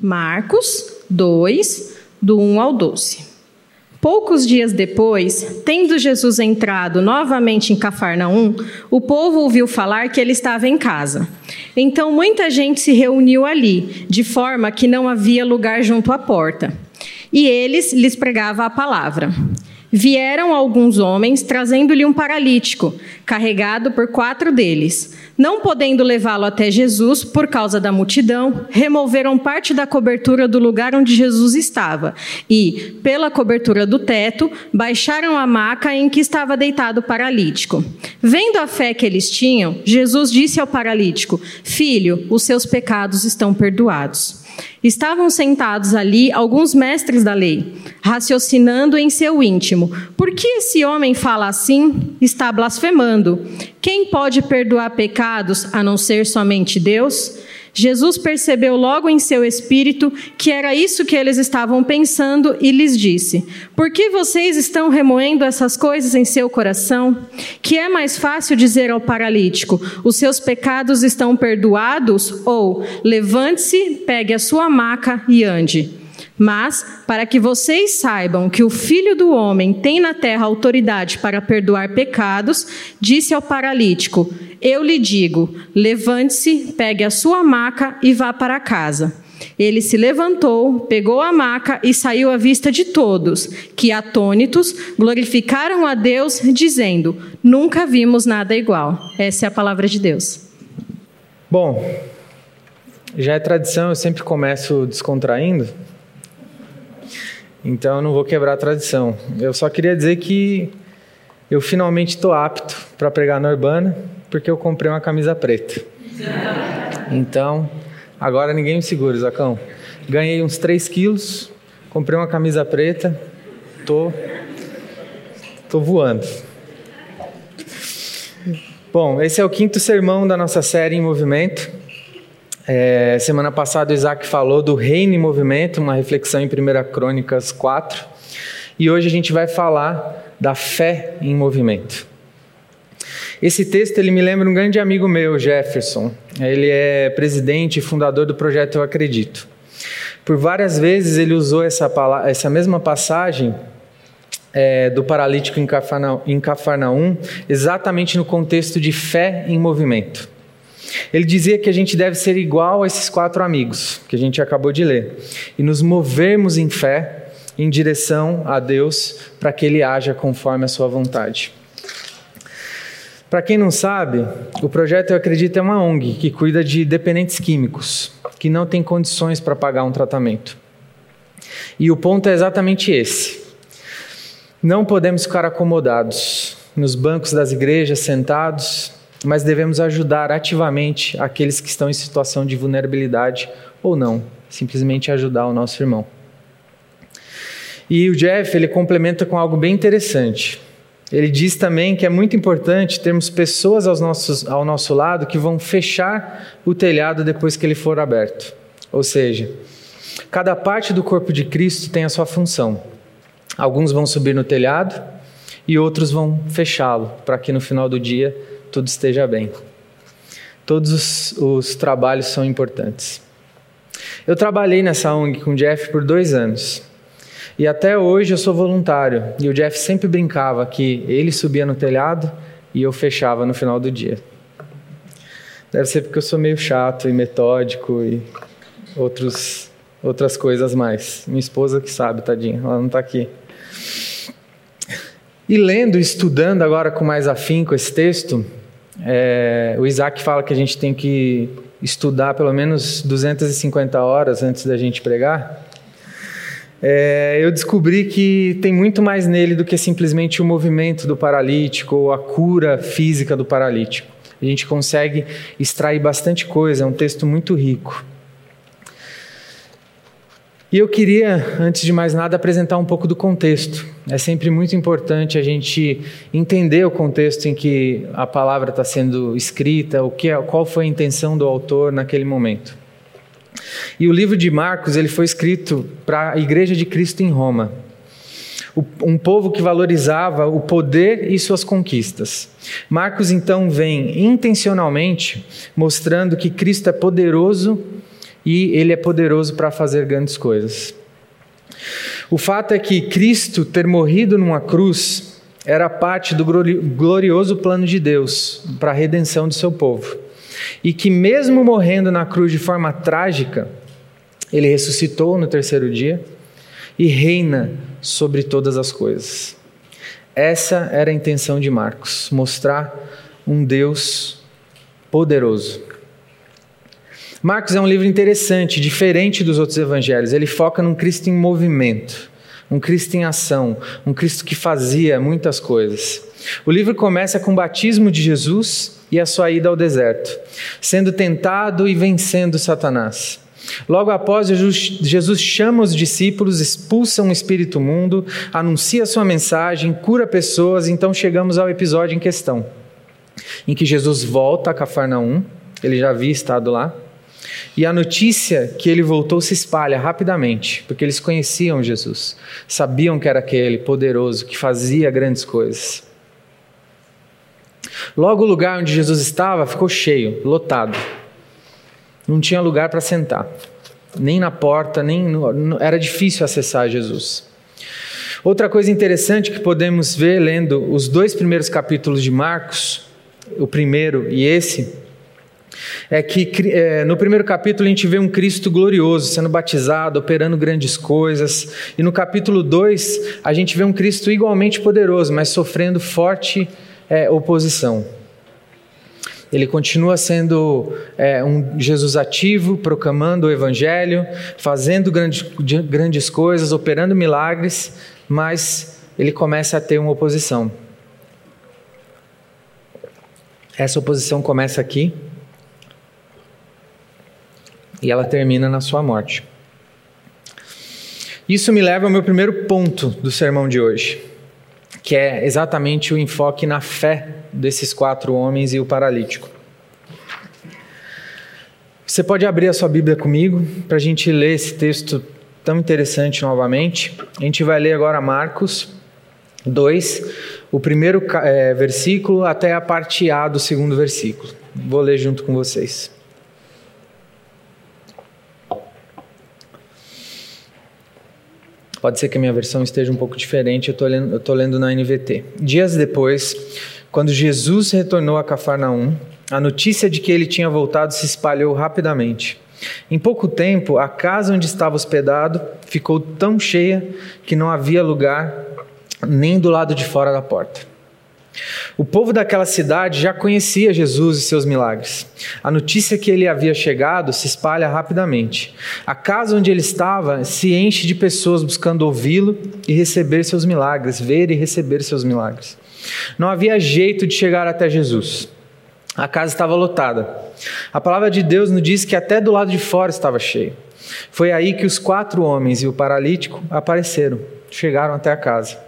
Marcos 2, do 1 ao 12. Poucos dias depois, tendo Jesus entrado novamente em Cafarnaum, o povo ouviu falar que ele estava em casa. Então muita gente se reuniu ali, de forma que não havia lugar junto à porta. E eles lhes pregava a palavra. Vieram alguns homens trazendo-lhe um paralítico, carregado por quatro deles. Não podendo levá-lo até Jesus por causa da multidão, removeram parte da cobertura do lugar onde Jesus estava e, pela cobertura do teto, baixaram a maca em que estava deitado o paralítico. Vendo a fé que eles tinham, Jesus disse ao paralítico: Filho, os seus pecados estão perdoados. Estavam sentados ali alguns mestres da lei, raciocinando em seu íntimo: por que esse homem fala assim? Está blasfemando. Quem pode perdoar pecados a não ser somente Deus? Jesus percebeu logo em seu espírito que era isso que eles estavam pensando e lhes disse: Por que vocês estão remoendo essas coisas em seu coração? Que é mais fácil dizer ao paralítico: Os seus pecados estão perdoados? Ou levante-se, pegue a sua maca e ande. Mas, para que vocês saibam que o Filho do Homem tem na terra autoridade para perdoar pecados, disse ao paralítico: Eu lhe digo, levante-se, pegue a sua maca e vá para casa. Ele se levantou, pegou a maca e saiu à vista de todos, que, atônitos, glorificaram a Deus, dizendo: Nunca vimos nada igual. Essa é a palavra de Deus. Bom, já é tradição, eu sempre começo descontraindo. Então eu não vou quebrar a tradição. Eu só queria dizer que eu finalmente estou apto para pregar na Urbana, porque eu comprei uma camisa preta. Então, agora ninguém me segura, Zacão. Ganhei uns 3 quilos, comprei uma camisa preta, tô, tô voando. Bom, esse é o quinto sermão da nossa série em movimento. É, semana passada o Isaac falou do reino em movimento, uma reflexão em 1 Crônicas 4. E hoje a gente vai falar da fé em movimento. Esse texto ele me lembra um grande amigo meu, Jefferson. Ele é presidente e fundador do projeto Eu Acredito. Por várias vezes ele usou essa, essa mesma passagem é, do paralítico em Cafarnaum, em Cafarnaum exatamente no contexto de fé em movimento. Ele dizia que a gente deve ser igual a esses quatro amigos que a gente acabou de ler e nos movermos em fé em direção a Deus para que Ele haja conforme a Sua vontade. Para quem não sabe, o projeto Eu Acredito é uma ONG que cuida de dependentes químicos que não têm condições para pagar um tratamento. E o ponto é exatamente esse. Não podemos ficar acomodados nos bancos das igrejas, sentados, mas devemos ajudar ativamente aqueles que estão em situação de vulnerabilidade ou não, simplesmente ajudar o nosso irmão. E o Jeff, ele complementa com algo bem interessante. Ele diz também que é muito importante termos pessoas aos nossos, ao nosso lado que vão fechar o telhado depois que ele for aberto. Ou seja, cada parte do corpo de Cristo tem a sua função. Alguns vão subir no telhado e outros vão fechá-lo, para que no final do dia tudo esteja bem. Todos os, os trabalhos são importantes. Eu trabalhei nessa ONG com o Jeff por dois anos. E até hoje eu sou voluntário. E o Jeff sempre brincava que ele subia no telhado e eu fechava no final do dia. Deve ser porque eu sou meio chato e metódico e outros, outras coisas mais. Minha esposa que sabe, tadinha, ela não está aqui. E lendo e estudando agora com mais afinco esse texto, é, o Isaac fala que a gente tem que estudar pelo menos 250 horas antes da gente pregar. É, eu descobri que tem muito mais nele do que simplesmente o movimento do paralítico ou a cura física do paralítico. A gente consegue extrair bastante coisa, é um texto muito rico. E eu queria, antes de mais nada, apresentar um pouco do contexto. É sempre muito importante a gente entender o contexto em que a palavra está sendo escrita, o que, é, qual foi a intenção do autor naquele momento. E o livro de Marcos ele foi escrito para a Igreja de Cristo em Roma, um povo que valorizava o poder e suas conquistas. Marcos então vem intencionalmente mostrando que Cristo é poderoso e ele é poderoso para fazer grandes coisas. O fato é que Cristo ter morrido numa cruz era parte do glorioso plano de Deus para a redenção de seu povo. E que, mesmo morrendo na cruz de forma trágica, ele ressuscitou no terceiro dia e reina sobre todas as coisas. Essa era a intenção de Marcos, mostrar um Deus poderoso. Marcos é um livro interessante, diferente dos outros evangelhos. Ele foca num Cristo em movimento, um Cristo em ação, um Cristo que fazia muitas coisas. O livro começa com o batismo de Jesus e a sua ida ao deserto, sendo tentado e vencendo Satanás. Logo após, Jesus, chama os discípulos, expulsa um espírito mundo, anuncia sua mensagem, cura pessoas. Então chegamos ao episódio em questão, em que Jesus volta a Cafarnaum, ele já havia estado lá, e a notícia que ele voltou se espalha rapidamente, porque eles conheciam Jesus, sabiam que era aquele poderoso que fazia grandes coisas. Logo o lugar onde Jesus estava ficou cheio, lotado. Não tinha lugar para sentar, nem na porta, nem no, era difícil acessar Jesus. Outra coisa interessante que podemos ver lendo os dois primeiros capítulos de Marcos, o primeiro e esse, é que é, no primeiro capítulo a gente vê um Cristo glorioso sendo batizado, operando grandes coisas, e no capítulo 2 a gente vê um Cristo igualmente poderoso, mas sofrendo forte é, oposição. Ele continua sendo é, um Jesus ativo, proclamando o Evangelho, fazendo grandes, grandes coisas, operando milagres, mas ele começa a ter uma oposição. Essa oposição começa aqui e ela termina na sua morte. Isso me leva ao meu primeiro ponto do sermão de hoje, que é exatamente o enfoque na fé desses quatro homens e o paralítico. Você pode abrir a sua Bíblia comigo para a gente ler esse texto tão interessante novamente. A gente vai ler agora Marcos 2, o primeiro é, versículo até a parte A do segundo versículo. Vou ler junto com vocês. Pode ser que a minha versão esteja um pouco diferente, eu estou lendo, na NVT. Dias depois, quando Jesus retornou a Cafarnaum, a notícia de que ele tinha voltado se espalhou rapidamente. Em pouco tempo, a casa onde estava hospedado ficou tão cheia que não havia lugar nem do lado de fora da porta. O povo daquela cidade já conhecia Jesus e seus milagres. A notícia que ele havia chegado se espalha rapidamente. A casa onde ele estava se enche de pessoas buscando ouvi-lo e receber seus milagres, ver e receber seus milagres. Não havia jeito de chegar até Jesus. A casa estava lotada. A palavra de Deus nos diz que até do lado de fora estava cheio. Foi aí que os quatro homens e o paralítico apareceram chegaram até a casa.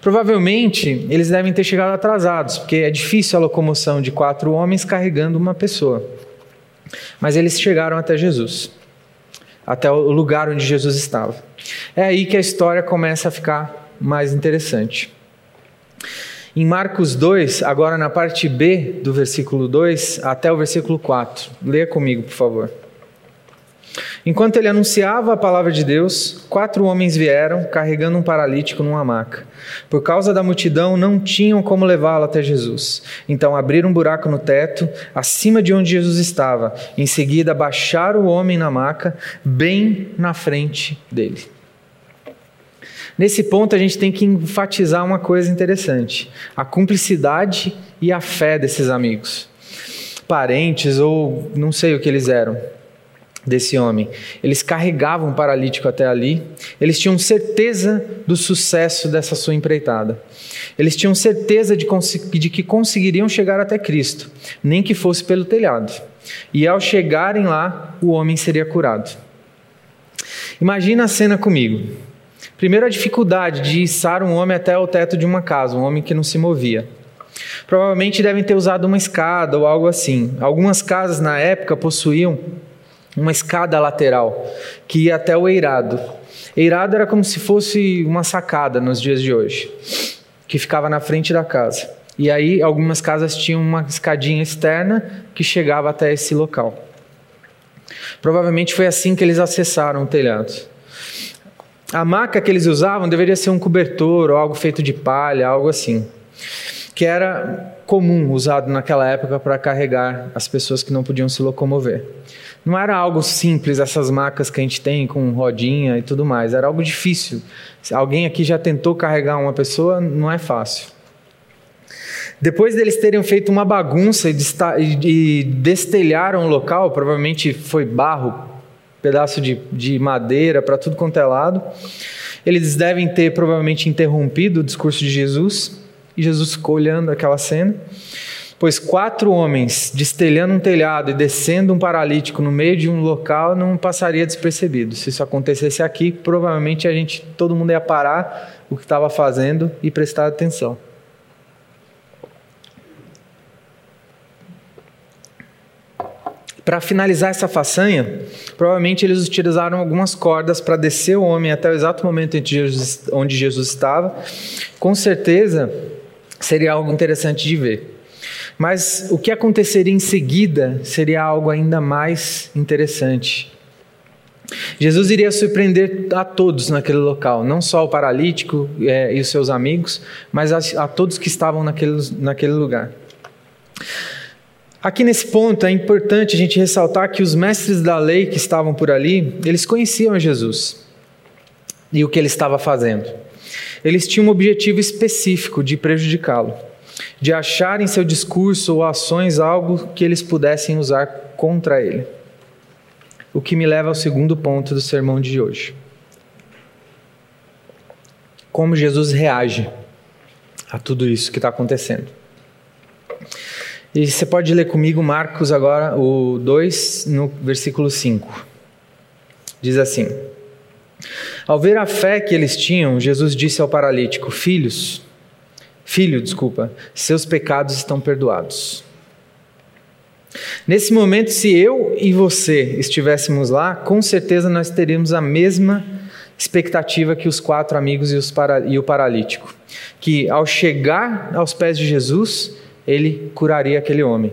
Provavelmente eles devem ter chegado atrasados, porque é difícil a locomoção de quatro homens carregando uma pessoa. Mas eles chegaram até Jesus, até o lugar onde Jesus estava. É aí que a história começa a ficar mais interessante. Em Marcos 2, agora na parte B do versículo 2 até o versículo 4. Leia comigo, por favor. Enquanto ele anunciava a palavra de Deus, quatro homens vieram carregando um paralítico numa maca. Por causa da multidão, não tinham como levá-lo até Jesus. Então abriram um buraco no teto, acima de onde Jesus estava. Em seguida, baixaram o homem na maca, bem na frente dele. Nesse ponto, a gente tem que enfatizar uma coisa interessante: a cumplicidade e a fé desses amigos. Parentes ou não sei o que eles eram desse homem. Eles carregavam o paralítico até ali, eles tinham certeza do sucesso dessa sua empreitada. Eles tinham certeza de, de, que conseguiriam chegar até Cristo, nem que fosse pelo telhado. E ao chegarem lá, o homem seria curado. Imagina a cena comigo. Primeiro, a dificuldade de içar um homem até o teto de uma casa, um homem que não se movia. Provavelmente devem ter usado uma escada ou algo assim. Algumas casas na época possuíam uma escada lateral que ia até o eirado. Eirado era como se fosse uma sacada nos dias de hoje, que ficava na frente da casa. E aí algumas casas tinham uma escadinha externa que chegava até esse local. Provavelmente foi assim que eles acessaram o telhado. A maca que eles usavam deveria ser um cobertor ou algo feito de palha, algo assim, que era comum usado naquela época para carregar as pessoas que não podiam se locomover. Não era algo simples essas macas que a gente tem com rodinha e tudo mais, era algo difícil. Se alguém aqui já tentou carregar uma pessoa, não é fácil. Depois deles terem feito uma bagunça e destelharam o local, provavelmente foi barro, pedaço de, de madeira para tudo quanto é lado. Eles devem ter provavelmente interrompido o discurso de Jesus, e Jesus ficou olhando aquela cena. Pois quatro homens destelhando um telhado e descendo um paralítico no meio de um local não passaria despercebido. Se isso acontecesse aqui, provavelmente a gente, todo mundo ia parar o que estava fazendo e prestar atenção. Para finalizar essa façanha, provavelmente eles utilizaram algumas cordas para descer o homem até o exato momento onde Jesus estava. Com certeza seria algo interessante de ver. Mas o que aconteceria em seguida seria algo ainda mais interessante. Jesus iria surpreender a todos naquele local, não só o paralítico é, e os seus amigos, mas a, a todos que estavam naquele, naquele lugar. Aqui nesse ponto é importante a gente ressaltar que os mestres da lei que estavam por ali, eles conheciam Jesus e o que ele estava fazendo. Eles tinham um objetivo específico de prejudicá-lo, de achar em seu discurso ou ações algo que eles pudessem usar contra ele. O que me leva ao segundo ponto do sermão de hoje. Como Jesus reage a tudo isso que está acontecendo. E você pode ler comigo Marcos agora, o 2, no versículo 5. Diz assim: Ao ver a fé que eles tinham, Jesus disse ao paralítico: Filhos, filho, desculpa, seus pecados estão perdoados. Nesse momento, se eu e você estivéssemos lá, com certeza nós teríamos a mesma expectativa que os quatro amigos e, para, e o paralítico. Que ao chegar aos pés de Jesus, ele curaria aquele homem.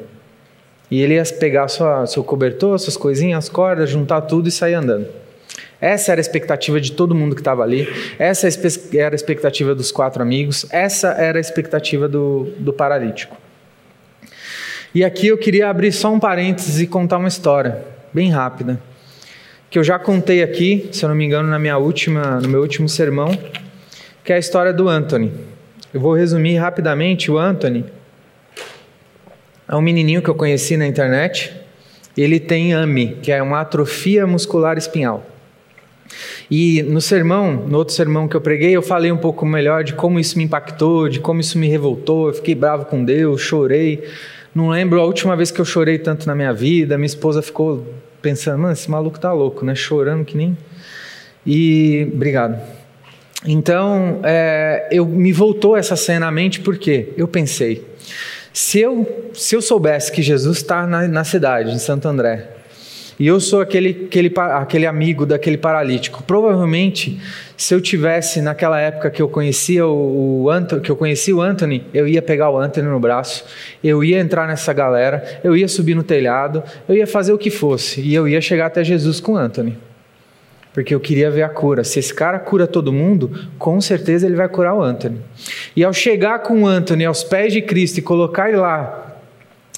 E ele ia pegar sua, seu cobertor, suas coisinhas, as cordas, juntar tudo e sair andando. Essa era a expectativa de todo mundo que estava ali, essa era a expectativa dos quatro amigos, essa era a expectativa do, do paralítico. E aqui eu queria abrir só um parênteses e contar uma história, bem rápida, que eu já contei aqui, se eu não me engano, na minha última, no meu último sermão, que é a história do Anthony. Eu vou resumir rapidamente. O Anthony é um menininho que eu conheci na internet. Ele tem AMI, que é uma atrofia muscular espinhal. E no sermão, no outro sermão que eu preguei, eu falei um pouco melhor de como isso me impactou, de como isso me revoltou. Eu fiquei bravo com Deus, chorei. Não lembro a última vez que eu chorei tanto na minha vida. Minha esposa ficou pensando, mano, esse maluco tá louco, né? Chorando que nem. E obrigado. Então, é, eu me voltou essa cena à mente porque eu pensei, se eu, se eu soubesse que Jesus está na, na cidade, em Santo André, e eu sou aquele, aquele, aquele amigo daquele paralítico. Provavelmente, se eu tivesse naquela época que eu conhecia o, o que eu conhecia o Anthony, eu ia pegar o Anthony no braço, eu ia entrar nessa galera, eu ia subir no telhado, eu ia fazer o que fosse e eu ia chegar até Jesus com o Anthony porque eu queria ver a cura. Se esse cara cura todo mundo, com certeza ele vai curar o Anthony. E ao chegar com o Anthony aos pés de Cristo e colocar ele lá,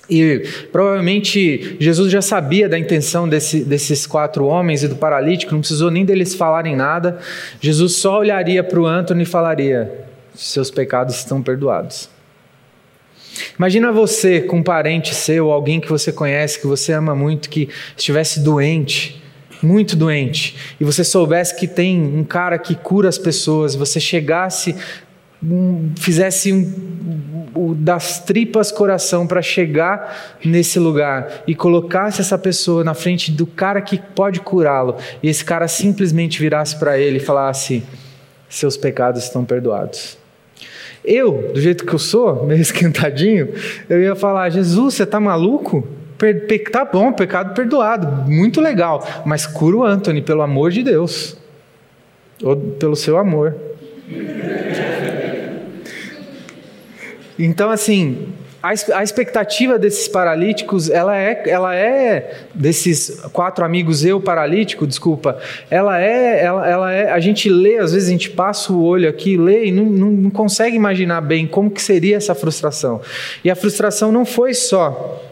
e provavelmente Jesus já sabia da intenção desse, desses quatro homens e do paralítico, não precisou nem deles falarem nada. Jesus só olharia para o Anthony e falaria: Seus pecados estão perdoados. Imagina você com um parente seu, alguém que você conhece, que você ama muito, que estivesse doente muito doente, e você soubesse que tem um cara que cura as pessoas, você chegasse, fizesse um, das tripas coração para chegar nesse lugar e colocasse essa pessoa na frente do cara que pode curá-lo, e esse cara simplesmente virasse para ele e falasse: Seus pecados estão perdoados. Eu, do jeito que eu sou, meio esquentadinho, eu ia falar: Jesus, você está maluco? Tá bom, pecado perdoado, muito legal, mas cura o Anthony, pelo amor de Deus, ou pelo seu amor. Então, assim, a expectativa desses paralíticos, ela é, ela é desses quatro amigos eu paralítico, desculpa, ela é, ela, ela é, a gente lê, às vezes a gente passa o olho aqui, lê e não, não, não consegue imaginar bem como que seria essa frustração. E a frustração não foi só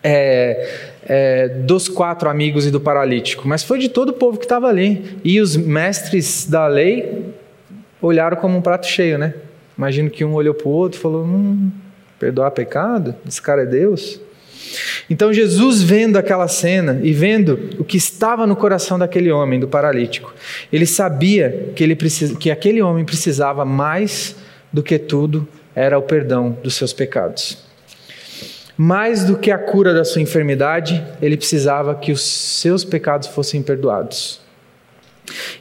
é, é, dos quatro amigos e do paralítico, mas foi de todo o povo que estava ali. E os mestres da lei olharam como um prato cheio, né? Imagino que um olhou para o outro e falou: hum, perdoar pecado? Esse cara é Deus? Então Jesus vendo aquela cena e vendo o que estava no coração daquele homem, do paralítico, ele sabia que, ele precisa, que aquele homem precisava mais do que tudo era o perdão dos seus pecados. Mais do que a cura da sua enfermidade, ele precisava que os seus pecados fossem perdoados.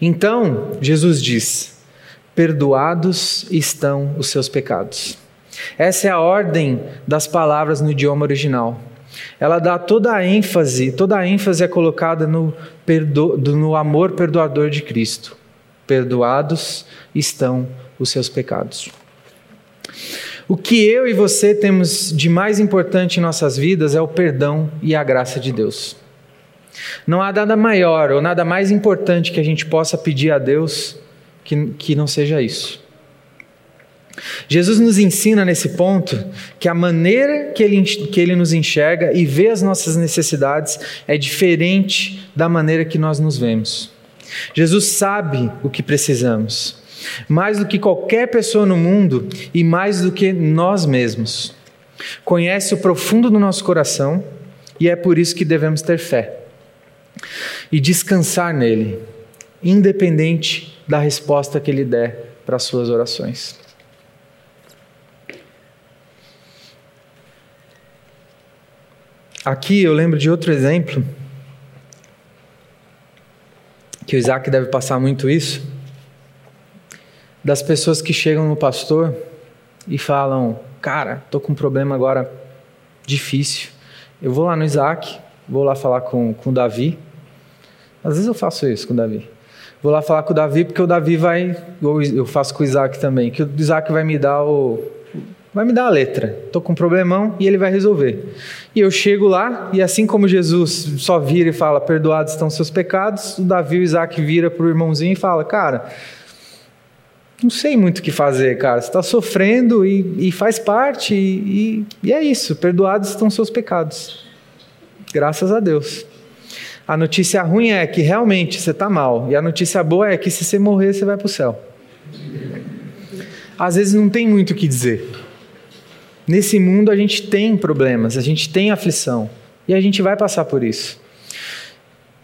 Então, Jesus diz: Perdoados estão os seus pecados. Essa é a ordem das palavras no idioma original. Ela dá toda a ênfase, toda a ênfase é colocada no, perdo, no amor perdoador de Cristo. Perdoados estão os seus pecados. O que eu e você temos de mais importante em nossas vidas é o perdão e a graça de Deus. Não há nada maior ou nada mais importante que a gente possa pedir a Deus que, que não seja isso. Jesus nos ensina nesse ponto que a maneira que ele, que ele nos enxerga e vê as nossas necessidades é diferente da maneira que nós nos vemos. Jesus sabe o que precisamos, mais do que qualquer pessoa no mundo e mais do que nós mesmos. Conhece o profundo do nosso coração e é por isso que devemos ter fé e descansar nele, independente da resposta que ele der para as suas orações. Aqui eu lembro de outro exemplo, que o Isaac deve passar muito isso, das pessoas que chegam no pastor e falam: Cara, tô com um problema agora difícil. Eu vou lá no Isaac, vou lá falar com, com o Davi. Às vezes eu faço isso com o Davi. Vou lá falar com o Davi, porque o Davi vai. Ou eu faço com o Isaac também, que o Isaac vai me dar o, vai me dar a letra. Estou com um problemão e ele vai resolver. E eu chego lá, e assim como Jesus só vira e fala: Perdoados estão seus pecados, o Davi e o Isaac vira para o irmãozinho e fala: Cara, não sei muito o que fazer, cara. Você está sofrendo e, e, faz parte, e, e é isso. Perdoados estão seus pecados. Graças a Deus. A notícia ruim é que realmente você está mal, e a notícia boa é que se você morrer, você vai para o céu. Às vezes não tem muito o que dizer. Nesse mundo a gente tem problemas, a gente tem aflição e a gente vai passar por isso.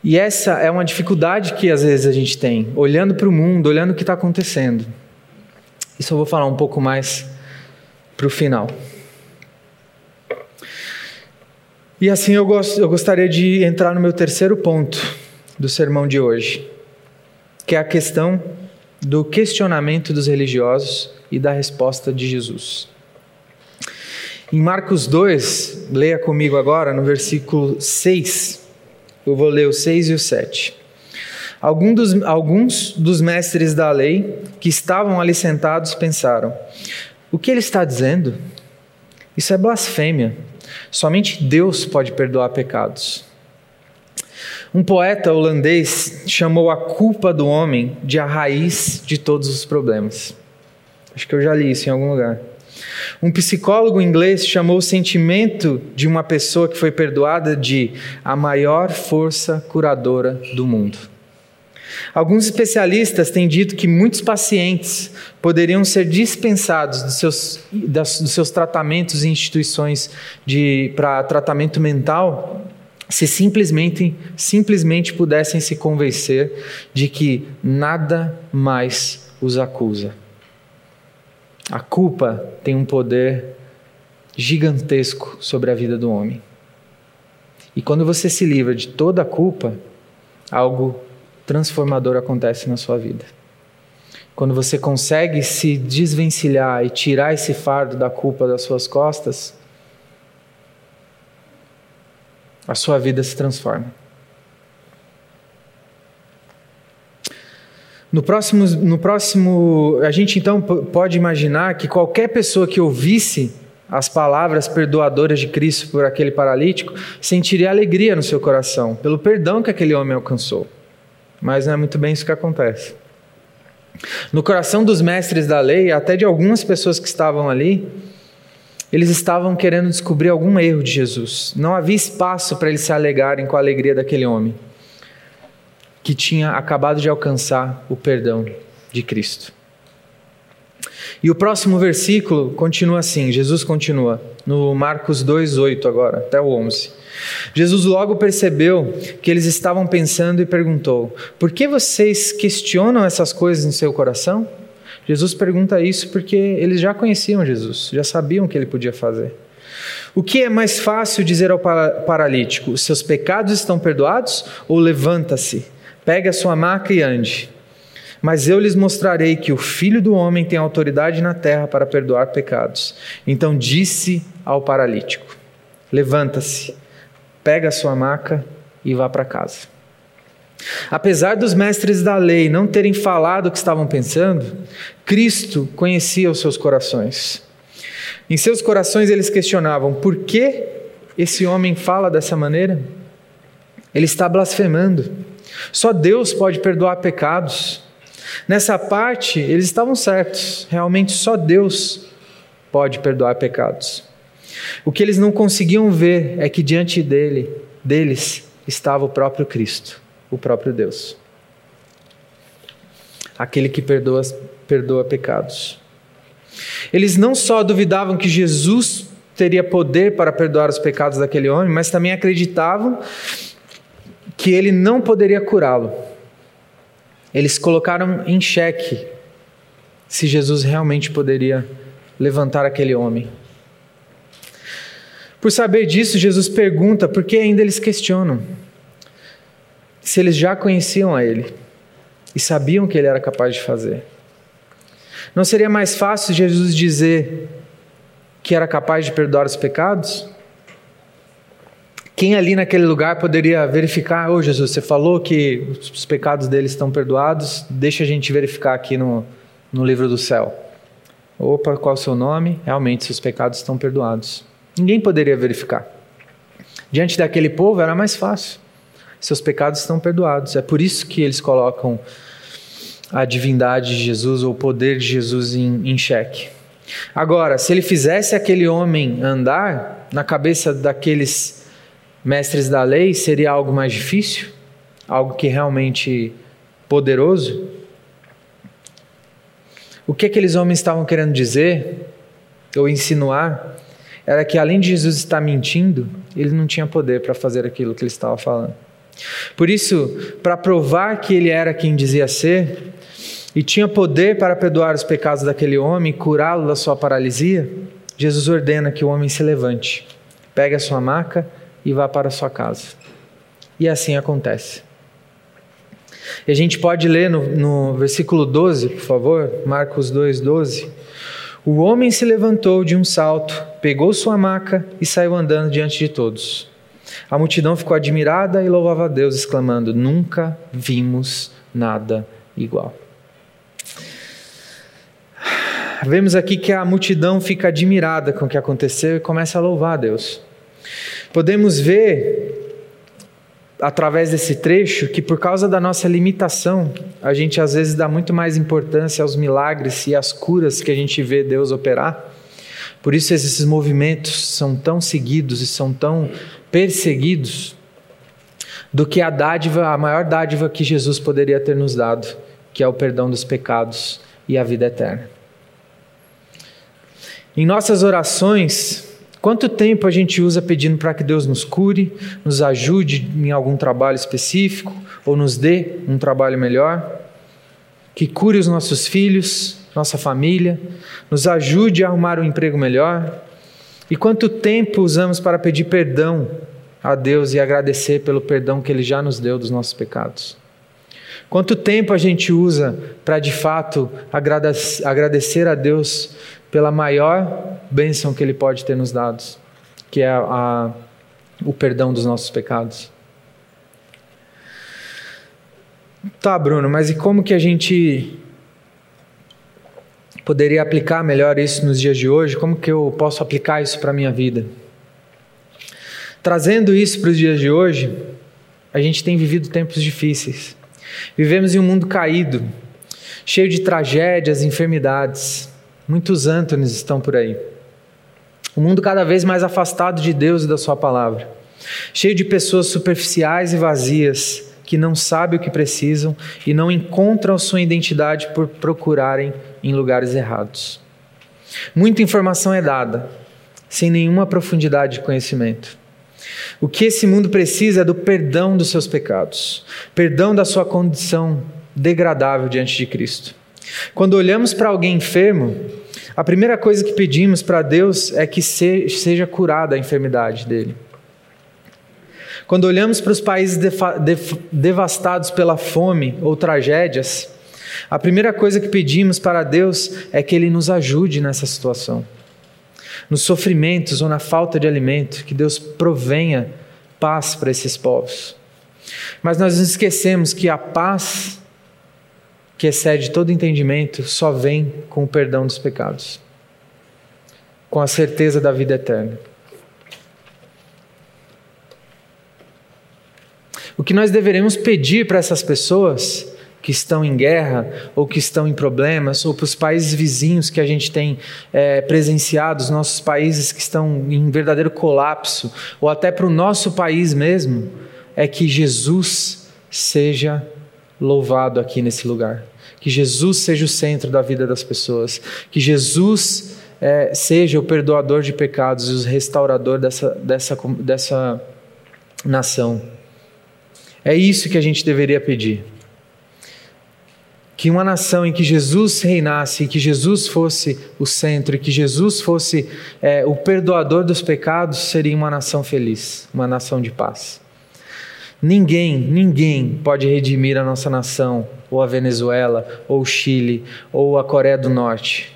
E essa é uma dificuldade que às vezes a gente tem, olhando para o mundo, olhando o que está acontecendo. Isso eu vou falar um pouco mais para o final. E assim eu, gost, eu gostaria de entrar no meu terceiro ponto do sermão de hoje, que é a questão do questionamento dos religiosos e da resposta de Jesus. Em Marcos 2, leia comigo agora no versículo 6. Eu vou ler o 6 e o 7. Alguns dos, alguns dos mestres da lei que estavam ali sentados pensaram: O que ele está dizendo? Isso é blasfêmia. Somente Deus pode perdoar pecados. Um poeta holandês chamou a culpa do homem de a raiz de todos os problemas. Acho que eu já li isso em algum lugar. Um psicólogo inglês chamou o sentimento de uma pessoa que foi perdoada de a maior força curadora do mundo. Alguns especialistas têm dito que muitos pacientes poderiam ser dispensados dos seus, das, dos seus tratamentos em instituições para tratamento mental se simplesmente, simplesmente pudessem se convencer de que nada mais os acusa. A culpa tem um poder gigantesco sobre a vida do homem. E quando você se livra de toda a culpa, algo transformador acontece na sua vida. Quando você consegue se desvencilhar e tirar esse fardo da culpa das suas costas, a sua vida se transforma. No próximo, no próximo, a gente então pode imaginar que qualquer pessoa que ouvisse as palavras perdoadoras de Cristo por aquele paralítico, sentiria alegria no seu coração pelo perdão que aquele homem alcançou. Mas não é muito bem isso que acontece. No coração dos mestres da lei, até de algumas pessoas que estavam ali, eles estavam querendo descobrir algum erro de Jesus. Não havia espaço para eles se alegarem com a alegria daquele homem que tinha acabado de alcançar o perdão de Cristo. E o próximo versículo continua assim: Jesus continua, no Marcos 2,8 agora, até o 11. Jesus logo percebeu que eles estavam pensando e perguntou: Por que vocês questionam essas coisas em seu coração? Jesus pergunta isso porque eles já conheciam Jesus, já sabiam o que ele podia fazer. O que é mais fácil dizer ao paralítico: Os seus pecados estão perdoados? Ou levanta-se, pegue a sua maca e ande? Mas eu lhes mostrarei que o filho do homem tem autoridade na terra para perdoar pecados. Então disse ao paralítico: Levanta-se, pega a sua maca e vá para casa. Apesar dos mestres da lei não terem falado o que estavam pensando, Cristo conhecia os seus corações. Em seus corações eles questionavam: por que esse homem fala dessa maneira? Ele está blasfemando. Só Deus pode perdoar pecados. Nessa parte, eles estavam certos. Realmente só Deus pode perdoar pecados. O que eles não conseguiam ver é que diante dele, deles estava o próprio Cristo, o próprio Deus. Aquele que perdoa, perdoa pecados. Eles não só duvidavam que Jesus teria poder para perdoar os pecados daquele homem, mas também acreditavam que ele não poderia curá-lo. Eles colocaram em xeque se Jesus realmente poderia levantar aquele homem. Por saber disso, Jesus pergunta por que ainda eles questionam. Se eles já conheciam a Ele e sabiam que Ele era capaz de fazer. Não seria mais fácil Jesus dizer que era capaz de perdoar os pecados? Quem ali naquele lugar poderia verificar, ô oh, Jesus, você falou que os pecados deles estão perdoados, deixa a gente verificar aqui no, no livro do céu. Opa, qual o seu nome? Realmente, seus pecados estão perdoados. Ninguém poderia verificar. Diante daquele povo era mais fácil. Seus pecados estão perdoados. É por isso que eles colocam a divindade de Jesus ou o poder de Jesus em, em xeque. Agora, se ele fizesse aquele homem andar, na cabeça daqueles mestres da lei seria algo mais difícil? Algo que realmente poderoso? O que aqueles homens estavam querendo dizer ou insinuar era que além de Jesus estar mentindo, ele não tinha poder para fazer aquilo que ele estava falando. Por isso, para provar que ele era quem dizia ser e tinha poder para perdoar os pecados daquele homem e curá-lo da sua paralisia, Jesus ordena que o homem se levante, pegue a sua maca e vá para a sua casa. E assim acontece. E a gente pode ler no, no versículo 12, por favor, Marcos 2, 12. O homem se levantou de um salto, pegou sua maca e saiu andando diante de todos. A multidão ficou admirada e louvava a Deus, exclamando: Nunca vimos nada igual. Vemos aqui que a multidão fica admirada com o que aconteceu e começa a louvar a Deus. Podemos ver, através desse trecho, que por causa da nossa limitação, a gente às vezes dá muito mais importância aos milagres e às curas que a gente vê Deus operar. Por isso esses movimentos são tão seguidos e são tão perseguidos do que a dádiva, a maior dádiva que Jesus poderia ter nos dado, que é o perdão dos pecados e a vida eterna. Em nossas orações, Quanto tempo a gente usa pedindo para que Deus nos cure, nos ajude em algum trabalho específico ou nos dê um trabalho melhor? Que cure os nossos filhos, nossa família, nos ajude a arrumar um emprego melhor? E quanto tempo usamos para pedir perdão a Deus e agradecer pelo perdão que Ele já nos deu dos nossos pecados? Quanto tempo a gente usa para de fato agradecer a Deus pela maior bênção que Ele pode ter nos dado, que é a, o perdão dos nossos pecados. Tá, Bruno, mas e como que a gente poderia aplicar melhor isso nos dias de hoje? Como que eu posso aplicar isso para a minha vida? Trazendo isso para os dias de hoje, a gente tem vivido tempos difíceis. Vivemos em um mundo caído, cheio de tragédias, enfermidades. Muitos ântones estão por aí. Um mundo cada vez mais afastado de Deus e da Sua palavra, cheio de pessoas superficiais e vazias que não sabem o que precisam e não encontram sua identidade por procurarem em lugares errados. Muita informação é dada, sem nenhuma profundidade de conhecimento. O que esse mundo precisa é do perdão dos seus pecados, perdão da sua condição degradável diante de Cristo. Quando olhamos para alguém enfermo, a primeira coisa que pedimos para Deus é que seja curada a enfermidade dele. Quando olhamos para os países devastados pela fome ou tragédias, a primeira coisa que pedimos para Deus é que Ele nos ajude nessa situação. Nos sofrimentos ou na falta de alimento, que Deus provenha paz para esses povos. Mas nós nos esquecemos que a paz que excede todo entendimento só vem com o perdão dos pecados, com a certeza da vida eterna. O que nós deveremos pedir para essas pessoas que estão em guerra ou que estão em problemas, ou para os países vizinhos que a gente tem é, presenciado, os nossos países que estão em verdadeiro colapso, ou até para o nosso país mesmo, é que Jesus seja louvado aqui nesse lugar. Que Jesus seja o centro da vida das pessoas. Que Jesus é, seja o perdoador de pecados e o restaurador dessa, dessa, dessa nação. É isso que a gente deveria pedir. Que uma nação em que Jesus reinasse, que Jesus fosse o centro, que Jesus fosse é, o perdoador dos pecados, seria uma nação feliz, uma nação de paz. Ninguém, ninguém pode redimir a nossa nação, ou a Venezuela, ou o Chile, ou a Coreia do Norte.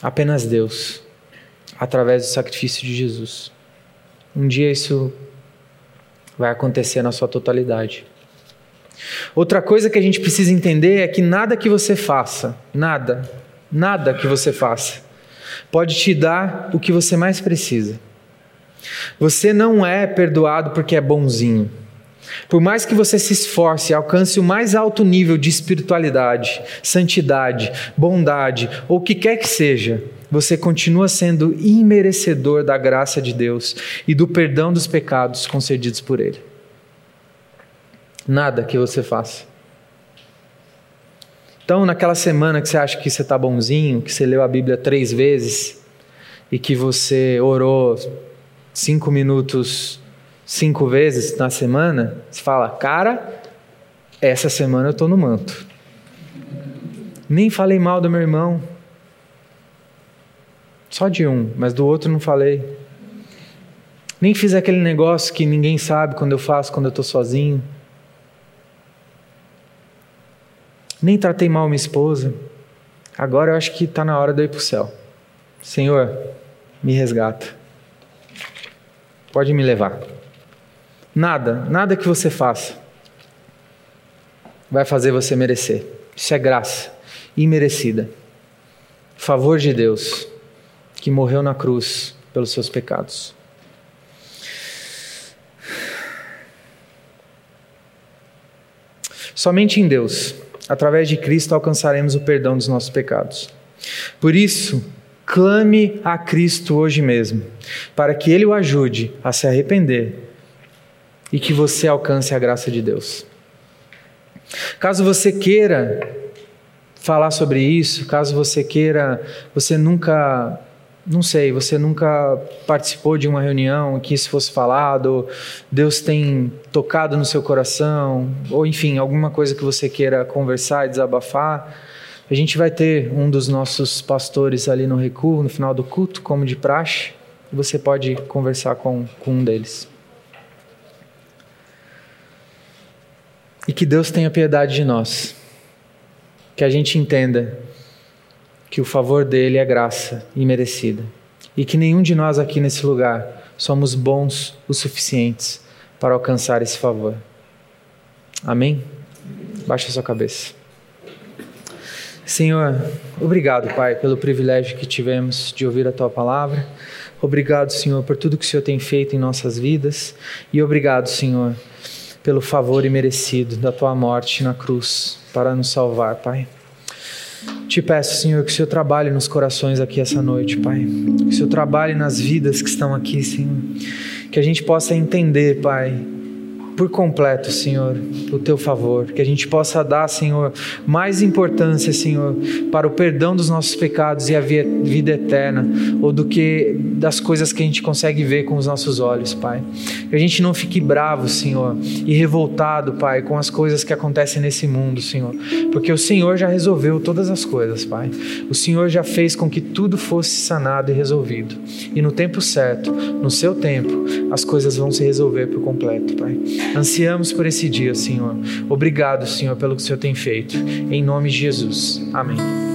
Apenas Deus, através do sacrifício de Jesus. Um dia isso vai acontecer na sua totalidade. Outra coisa que a gente precisa entender é que nada que você faça, nada, nada que você faça, pode te dar o que você mais precisa. Você não é perdoado porque é bonzinho. Por mais que você se esforce e alcance o mais alto nível de espiritualidade, santidade, bondade ou o que quer que seja, você continua sendo imerecedor da graça de Deus e do perdão dos pecados concedidos por Ele. Nada que você faça. Então, naquela semana que você acha que você está bonzinho, que você leu a Bíblia três vezes e que você orou cinco minutos cinco vezes na semana, você fala, cara, essa semana eu estou no manto. Nem falei mal do meu irmão. Só de um, mas do outro não falei. Nem fiz aquele negócio que ninguém sabe quando eu faço, quando eu estou sozinho. Nem tratei mal minha esposa. Agora eu acho que está na hora de eu ir para o céu. Senhor, me resgata. Pode me levar. Nada, nada que você faça vai fazer você merecer. Isso é graça imerecida. Favor de Deus que morreu na cruz pelos seus pecados. Somente em Deus, através de Cristo, alcançaremos o perdão dos nossos pecados. Por isso, Clame a Cristo hoje mesmo, para que Ele o ajude a se arrepender e que você alcance a graça de Deus. Caso você queira falar sobre isso, caso você queira, você nunca, não sei, você nunca participou de uma reunião que isso fosse falado, Deus tem tocado no seu coração, ou enfim, alguma coisa que você queira conversar e desabafar, a gente vai ter um dos nossos pastores ali no recuo, no final do culto, como de praxe, e você pode conversar com, com um deles. E que Deus tenha piedade de nós, que a gente entenda que o favor dele é graça imerecida e que nenhum de nós aqui nesse lugar somos bons o suficientes para alcançar esse favor. Amém? Baixe a sua cabeça. Senhor, obrigado, Pai, pelo privilégio que tivemos de ouvir a tua palavra. Obrigado, Senhor, por tudo que o Senhor tem feito em nossas vidas. E obrigado, Senhor, pelo favor imerecido da tua morte na cruz para nos salvar, Pai. Te peço, Senhor, que o Senhor trabalhe nos corações aqui essa noite, Pai. Que o Senhor trabalhe nas vidas que estão aqui, Senhor. Que a gente possa entender, Pai, por completo, Senhor, o teu favor, que a gente possa dar, Senhor, mais importância, Senhor, para o perdão dos nossos pecados e a vida eterna, ou do que das coisas que a gente consegue ver com os nossos olhos, Pai. Que a gente não fique bravo, Senhor, e revoltado, Pai, com as coisas que acontecem nesse mundo, Senhor, porque o Senhor já resolveu todas as coisas, Pai. O Senhor já fez com que tudo fosse sanado e resolvido. E no tempo certo, no seu tempo, as coisas vão se resolver por completo, Pai. Ansiamos por esse dia, Senhor. Obrigado, Senhor, pelo que o Senhor tem feito. Em nome de Jesus. Amém.